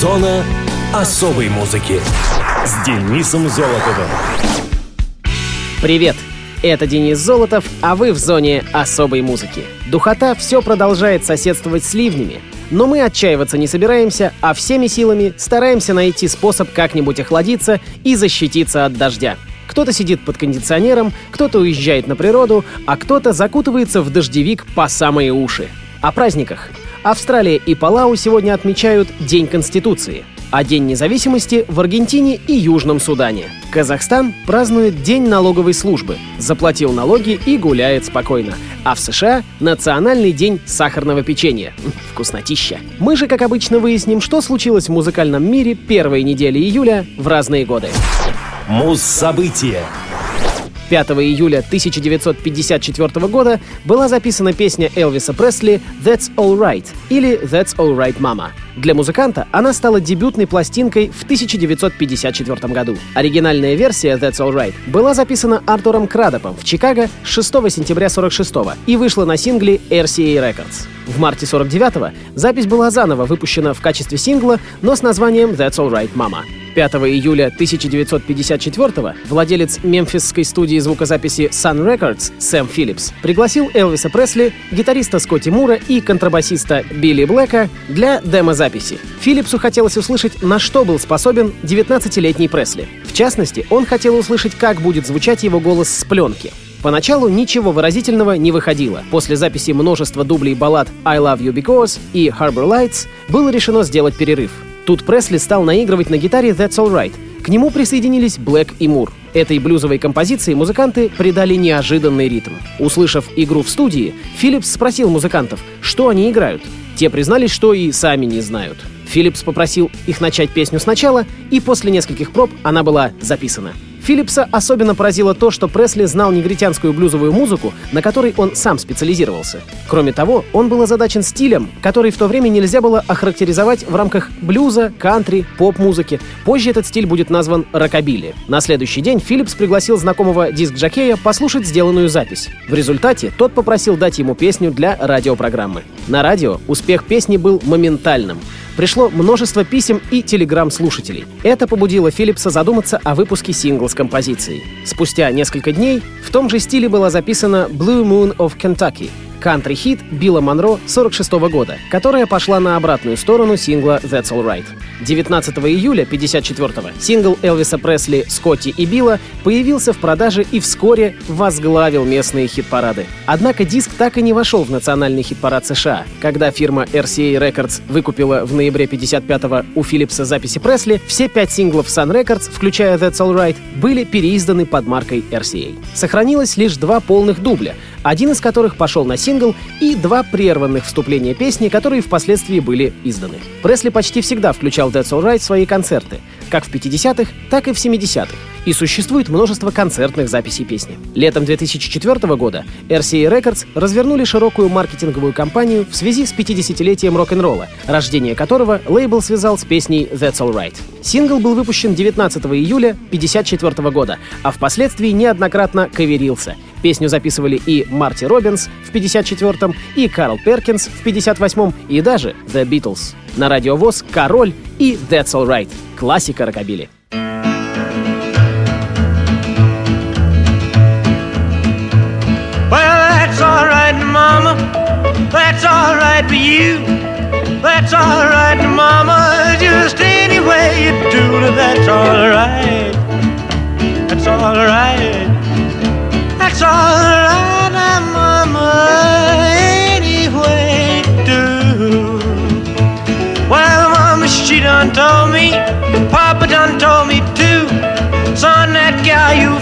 Зона особой музыки с Денисом Золотовым. Привет! Это Денис Золотов, а вы в зоне особой музыки. Духота все продолжает соседствовать с ливнями, но мы отчаиваться не собираемся, а всеми силами стараемся найти способ как-нибудь охладиться и защититься от дождя. Кто-то сидит под кондиционером, кто-то уезжает на природу, а кто-то закутывается в дождевик по самые уши. О праздниках. Австралия и Палау сегодня отмечают День Конституции, а День независимости в Аргентине и Южном Судане. Казахстан празднует День налоговой службы, заплатил налоги и гуляет спокойно. А в США — Национальный день сахарного печенья. Вкуснотища. Мы же, как обычно, выясним, что случилось в музыкальном мире первой недели июля в разные годы. Муз-события 5 июля 1954 года была записана песня Элвиса Пресли «That's All Right» или «That's All Right Mama». Для музыканта она стала дебютной пластинкой в 1954 году. Оригинальная версия «That's All Right» была записана Артуром Крадопом в Чикаго 6 сентября 46 и вышла на сингле RCA Records. В марте 49-го запись была заново выпущена в качестве сингла, но с названием «That's All Right Mama». 5 июля 1954 владелец мемфисской студии звукозаписи Sun Records Сэм Филлипс пригласил Элвиса Пресли, гитариста Скотти Мура и контрабасиста Билли Блэка для демозаписи. Филлипсу хотелось услышать, на что был способен 19-летний Пресли. В частности, он хотел услышать, как будет звучать его голос с пленки. Поначалу ничего выразительного не выходило. После записи множества дублей баллад «I Love You Because» и «Harbor Lights» было решено сделать перерыв. Тут Пресли стал наигрывать на гитаре «That's All Right». К нему присоединились Блэк и Мур. Этой блюзовой композиции музыканты придали неожиданный ритм. Услышав игру в студии, Филлипс спросил музыкантов, что они играют. Те признались, что и сами не знают. Филлипс попросил их начать песню сначала, и после нескольких проб она была записана. Филлипса особенно поразило то, что Пресли знал негритянскую блюзовую музыку, на которой он сам специализировался. Кроме того, он был озадачен стилем, который в то время нельзя было охарактеризовать в рамках блюза, кантри, поп-музыки. Позже этот стиль будет назван рокобили. На следующий день Филлипс пригласил знакомого диск-джокея послушать сделанную запись. В результате тот попросил дать ему песню для радиопрограммы. На радио успех песни был моментальным пришло множество писем и телеграмм слушателей. Это побудило Филлипса задуматься о выпуске сингла с композицией. Спустя несколько дней в том же стиле была записана «Blue Moon of Kentucky», кантри-хит Билла Монро 46 года, которая пошла на обратную сторону сингла «That's All Right». 19 июля 54-го сингл Элвиса Пресли «Скотти и Билла» появился в продаже и вскоре возглавил местные хит-парады. Однако диск так и не вошел в национальный хит-парад США. Когда фирма RCA Records выкупила в ноябре 55-го у Филлипса записи Пресли, все пять синглов Sun Records, включая «That's All Right», были переизданы под маркой RCA. Сохранилось лишь два полных дубля, один из которых пошел на сингл, и два прерванных вступления песни, которые впоследствии были изданы. Пресли почти всегда включал That's All Right в свои концерты, как в 50-х, так и в 70-х, и существует множество концертных записей песни. Летом 2004 года RCA Records развернули широкую маркетинговую кампанию в связи с 50-летием рок-н-ролла, рождение которого лейбл связал с песней That's All Right. Сингл был выпущен 19 июля 1954 года, а впоследствии неоднократно каверился. Песню записывали и Марти Робинс в 54-м, и Карл Перкинс в 58-м, и даже The Beatles. На радиовоз «Король» и «That's All Right» — классика рокобили. That's all right for you. That's all right, mama. Just any way you do that's all right. That's all right. That's all right, mama. Any way you do. Done told me. Papa done told me too. Son, that guy you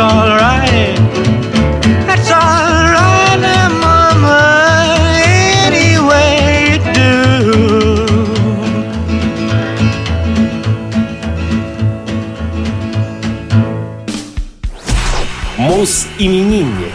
alright. That's alright now, Mama. Anyway, do. Мус-именинник.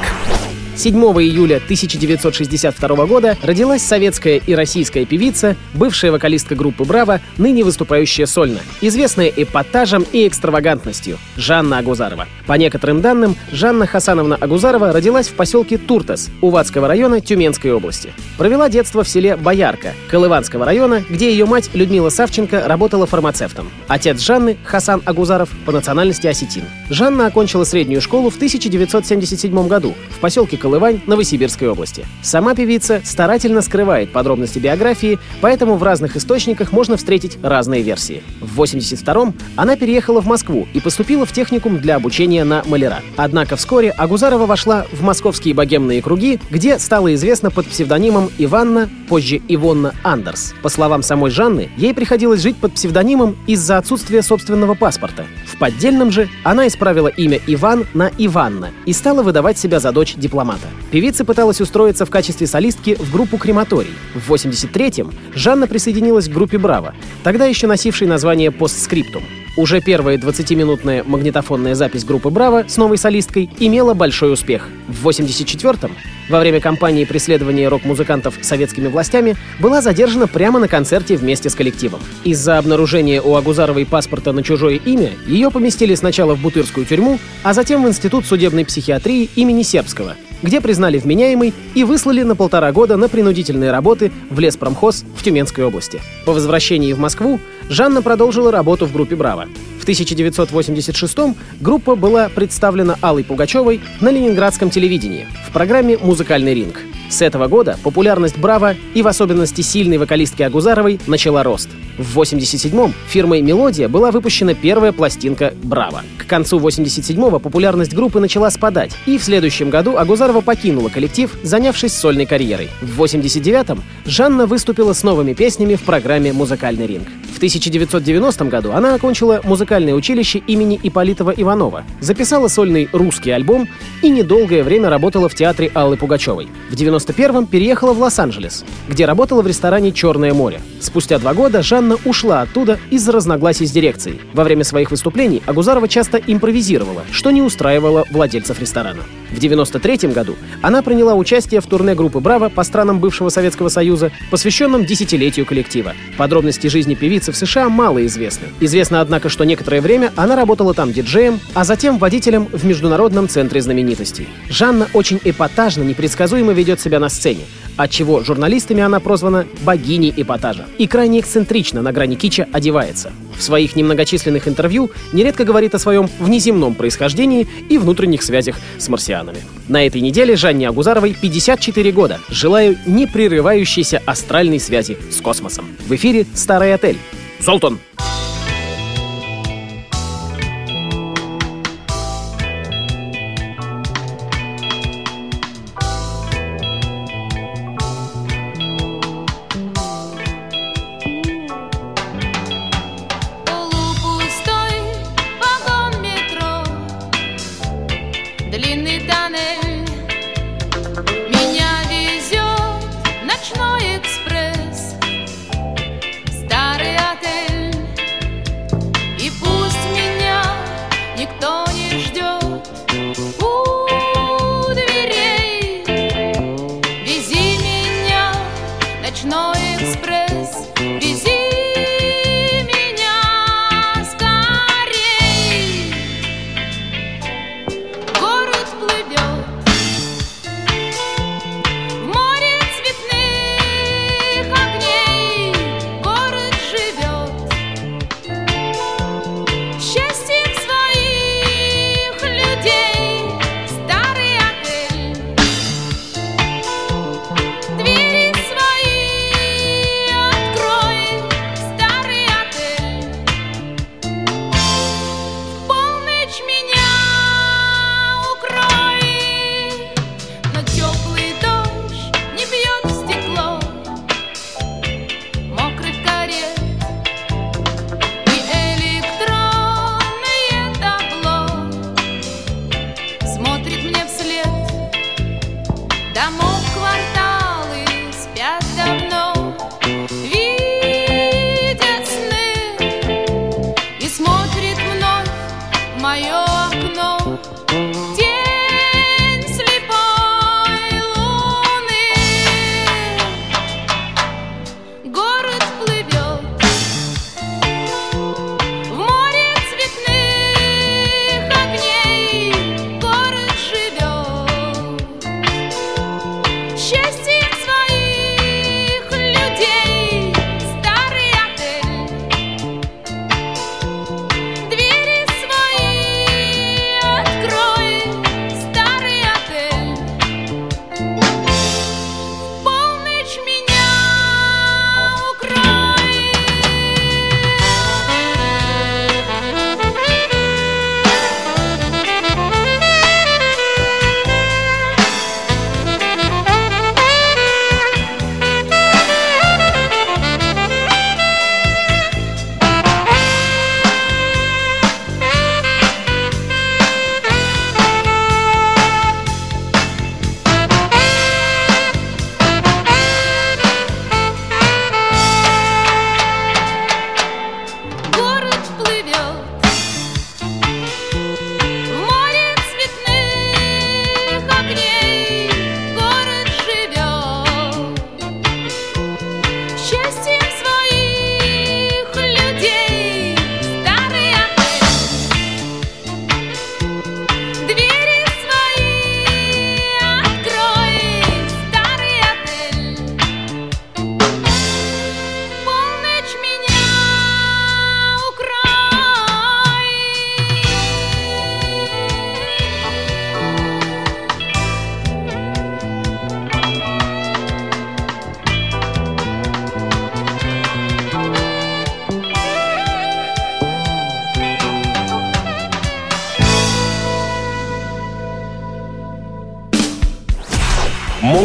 7 июля 1962 года родилась советская и российская певица, бывшая вокалистка группы «Браво», ныне выступающая сольно, известная эпатажем и экстравагантностью — Жанна Агузарова. По некоторым данным, Жанна Хасановна Агузарова родилась в поселке Туртас Увадского района Тюменской области. Провела детство в селе Боярка Колыванского района, где ее мать Людмила Савченко работала фармацевтом. Отец Жанны, Хасан Агузаров, по национальности осетин. Жанна окончила среднюю школу в 1977 году в поселке Колывань Новосибирской области. Сама певица старательно скрывает подробности биографии, поэтому в разных источниках можно встретить разные версии. В 82-м она переехала в Москву и поступила в техникум для обучения на маляра. Однако вскоре Агузарова вошла в московские богемные круги, где стала известна под псевдонимом Иванна, позже Ивонна Андерс. По словам самой Жанны, ей приходилось жить под псевдонимом из-за отсутствия собственного паспорта. В поддельном же она исправила имя Иван на Иванна и стала выдавать себя за дочь дипломата. Певица пыталась устроиться в качестве солистки в группу «Крематорий». В 83-м Жанна присоединилась к группе «Браво», тогда еще носившей название «Постскриптум». Уже первая 20-минутная магнитофонная запись группы «Браво» с новой солисткой имела большой успех. В 84-м, во время кампании преследования рок-музыкантов советскими властями, была задержана прямо на концерте вместе с коллективом. Из-за обнаружения у Агузаровой паспорта на чужое имя ее поместили сначала в Бутырскую тюрьму, а затем в Институт судебной психиатрии имени Сербского, где признали вменяемой и выслали на полтора года на принудительные работы в леспромхоз в Тюменской области. По возвращении в Москву Жанна продолжила работу в группе «Браво». В 1986-м группа была представлена Аллой Пугачевой на ленинградском телевидении в программе «Музыкальный ринг». С этого года популярность «Браво» и в особенности сильной вокалистки Агузаровой начала рост. В 87-м фирмой «Мелодия» была выпущена первая пластинка «Браво». К концу 87-го популярность группы начала спадать, и в следующем году Агузарова покинула коллектив, занявшись сольной карьерой. В 89-м Жанна выступила с новыми песнями в программе «Музыкальный ринг». В 1990 году она окончила музыкальное училище имени Иполитова Иванова, записала сольный русский альбом и недолгое время работала в театре Аллы Пугачевой. В 91-м переехала в Лос-Анджелес, где работала в ресторане «Черное море». Спустя два года Жанна ушла оттуда из-за разногласий с дирекцией. Во время своих выступлений Агузарова часто импровизировала, что не устраивало владельцев ресторана. В 93 году она приняла участие в турне группы «Браво» по странам бывшего Советского Союза, посвященном десятилетию коллектива. Подробности жизни певицы в США мало известны. Известно, однако, что некоторое время она работала там диджеем, а затем водителем в Международном центре знаменитостей. Жанна очень эпатажно, непредсказуемо ведет себя на сцене, отчего журналистами она прозвана «богиней эпатажа» и крайне эксцентрично на грани кича одевается. В своих немногочисленных интервью нередко говорит о своем внеземном происхождении и внутренних связях с марсианами. На этой неделе Жанне Агузаровой 54 года. Желаю непрерывающейся астральной связи с космосом. В эфире «Старый отель». Полупустой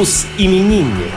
Мус-именинник.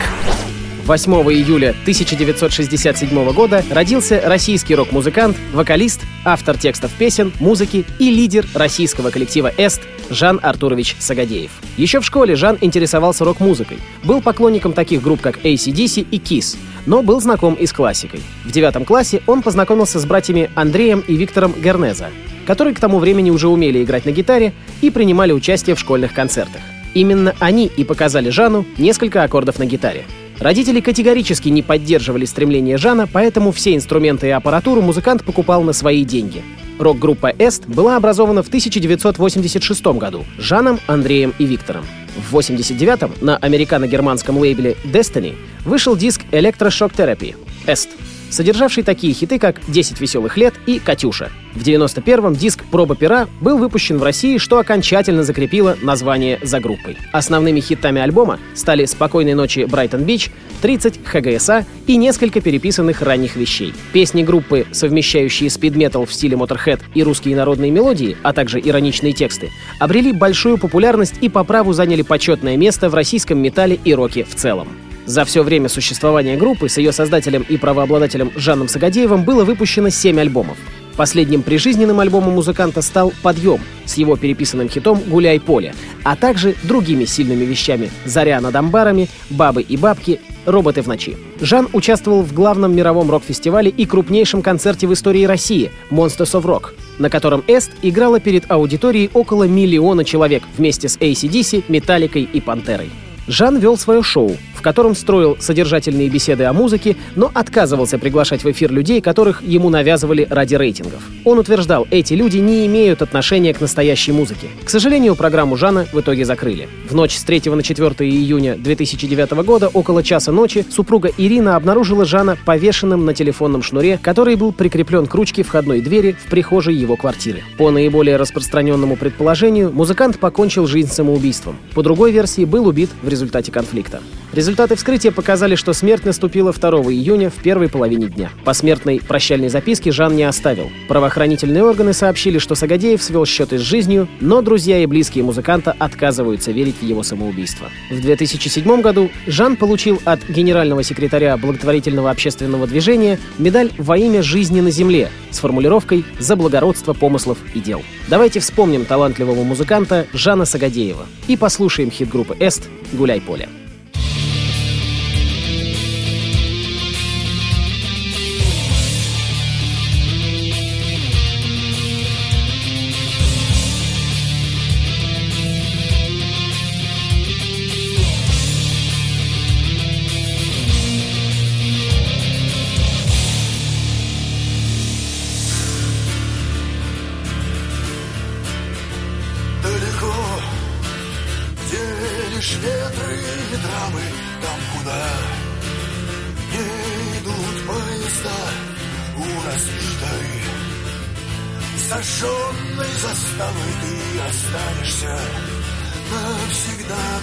8 июля 1967 года родился российский рок-музыкант, вокалист, автор текстов песен, музыки и лидер российского коллектива «Эст» Жан Артурович Сагадеев. Еще в школе Жан интересовался рок-музыкой, был поклонником таких групп, как ACDC и KISS, но был знаком и с классикой. В девятом классе он познакомился с братьями Андреем и Виктором Гернеза, которые к тому времени уже умели играть на гитаре и принимали участие в школьных концертах. Именно они и показали Жану несколько аккордов на гитаре. Родители категорически не поддерживали стремление Жана, поэтому все инструменты и аппаратуру музыкант покупал на свои деньги. Рок-группа «Эст» была образована в 1986 году Жаном, Андреем и Виктором. В 1989-м на американо-германском лейбле Destiny вышел диск «Electroshock Therapy» — «Эст», содержавший такие хиты, как «10 веселых лет» и «Катюша». В 91-м диск «Проба пера» был выпущен в России, что окончательно закрепило название за группой. Основными хитами альбома стали «Спокойной ночи Брайтон Бич», «30 ХГСА» и несколько переписанных ранних вещей. Песни группы, совмещающие спид-метал в стиле Motorhead и русские народные мелодии, а также ироничные тексты, обрели большую популярность и по праву заняли почетное место в российском металле и роке в целом. За все время существования группы с ее создателем и правообладателем Жаном Сагадеевым было выпущено 7 альбомов. Последним прижизненным альбомом музыканта стал «Подъем» с его переписанным хитом «Гуляй поле», а также другими сильными вещами «Заря над амбарами», «Бабы и бабки», «Роботы в ночи». Жан участвовал в главном мировом рок-фестивале и крупнейшем концерте в истории России «Monsters of Rock», на котором Эст играла перед аудиторией около миллиона человек вместе с ACDC, Металликой и Пантерой. Жан вел свое шоу, котором строил содержательные беседы о музыке, но отказывался приглашать в эфир людей, которых ему навязывали ради рейтингов. Он утверждал, эти люди не имеют отношения к настоящей музыке. К сожалению, программу Жана в итоге закрыли. В ночь с 3 на 4 июня 2009 года, около часа ночи, супруга Ирина обнаружила Жана повешенным на телефонном шнуре, который был прикреплен к ручке входной двери в прихожей его квартиры. По наиболее распространенному предположению, музыкант покончил жизнь самоубийством. По другой версии, был убит в результате конфликта. Результаты вскрытия показали, что смерть наступила 2 июня в первой половине дня. Посмертной прощальной записки Жан не оставил. Правоохранительные органы сообщили, что Сагадеев свел счеты с жизнью, но друзья и близкие музыканта отказываются верить в его самоубийство. В 2007 году Жан получил от генерального секретаря благотворительного общественного движения медаль «Во имя жизни на земле» с формулировкой «За благородство помыслов и дел». Давайте вспомним талантливого музыканта Жана Сагадеева и послушаем хит группы «Эст» «Гуляй поле».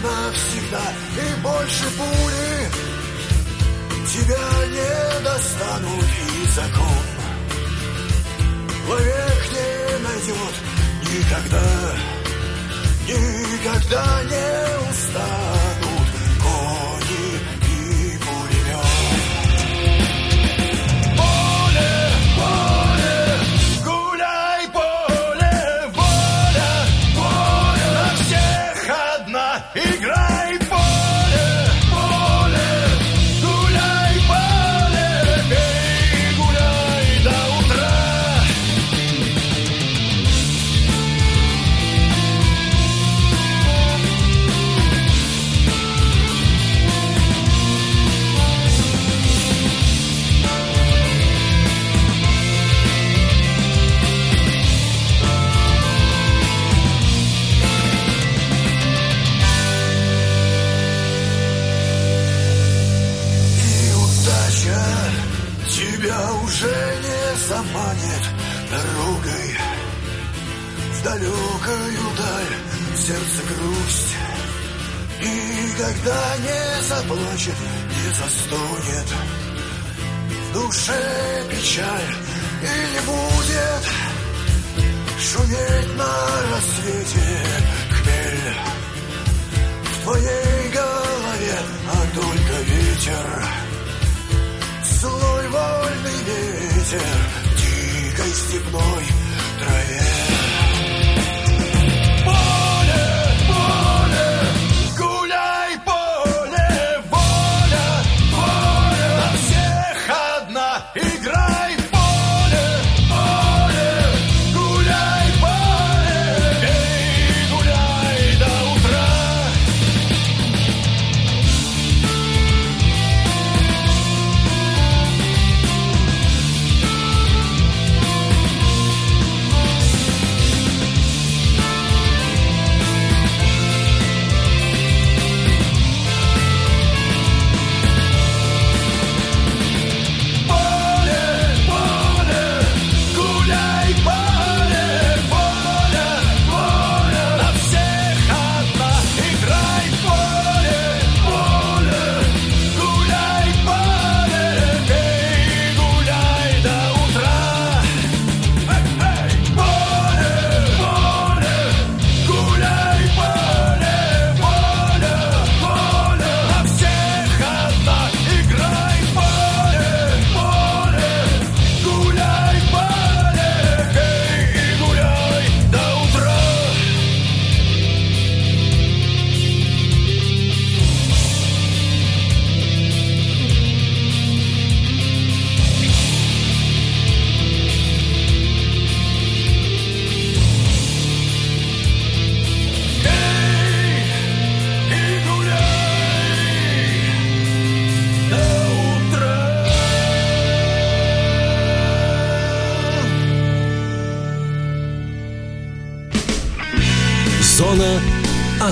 Навсегда, и больше пули тебя не достанут, и закон вовек не найдет. Никогда никогда не устанут никогда не заплачет, не застонет. В душе печаль и не будет шуметь на рассвете хмель. В твоей голове, а только ветер, злой вольный ветер, дикой степной траве.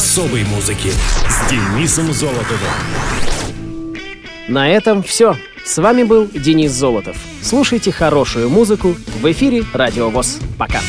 Особой музыки с Денисом Золотовым. На этом все. С вами был Денис Золотов. Слушайте хорошую музыку в эфире Радио ВОЗ. Пока.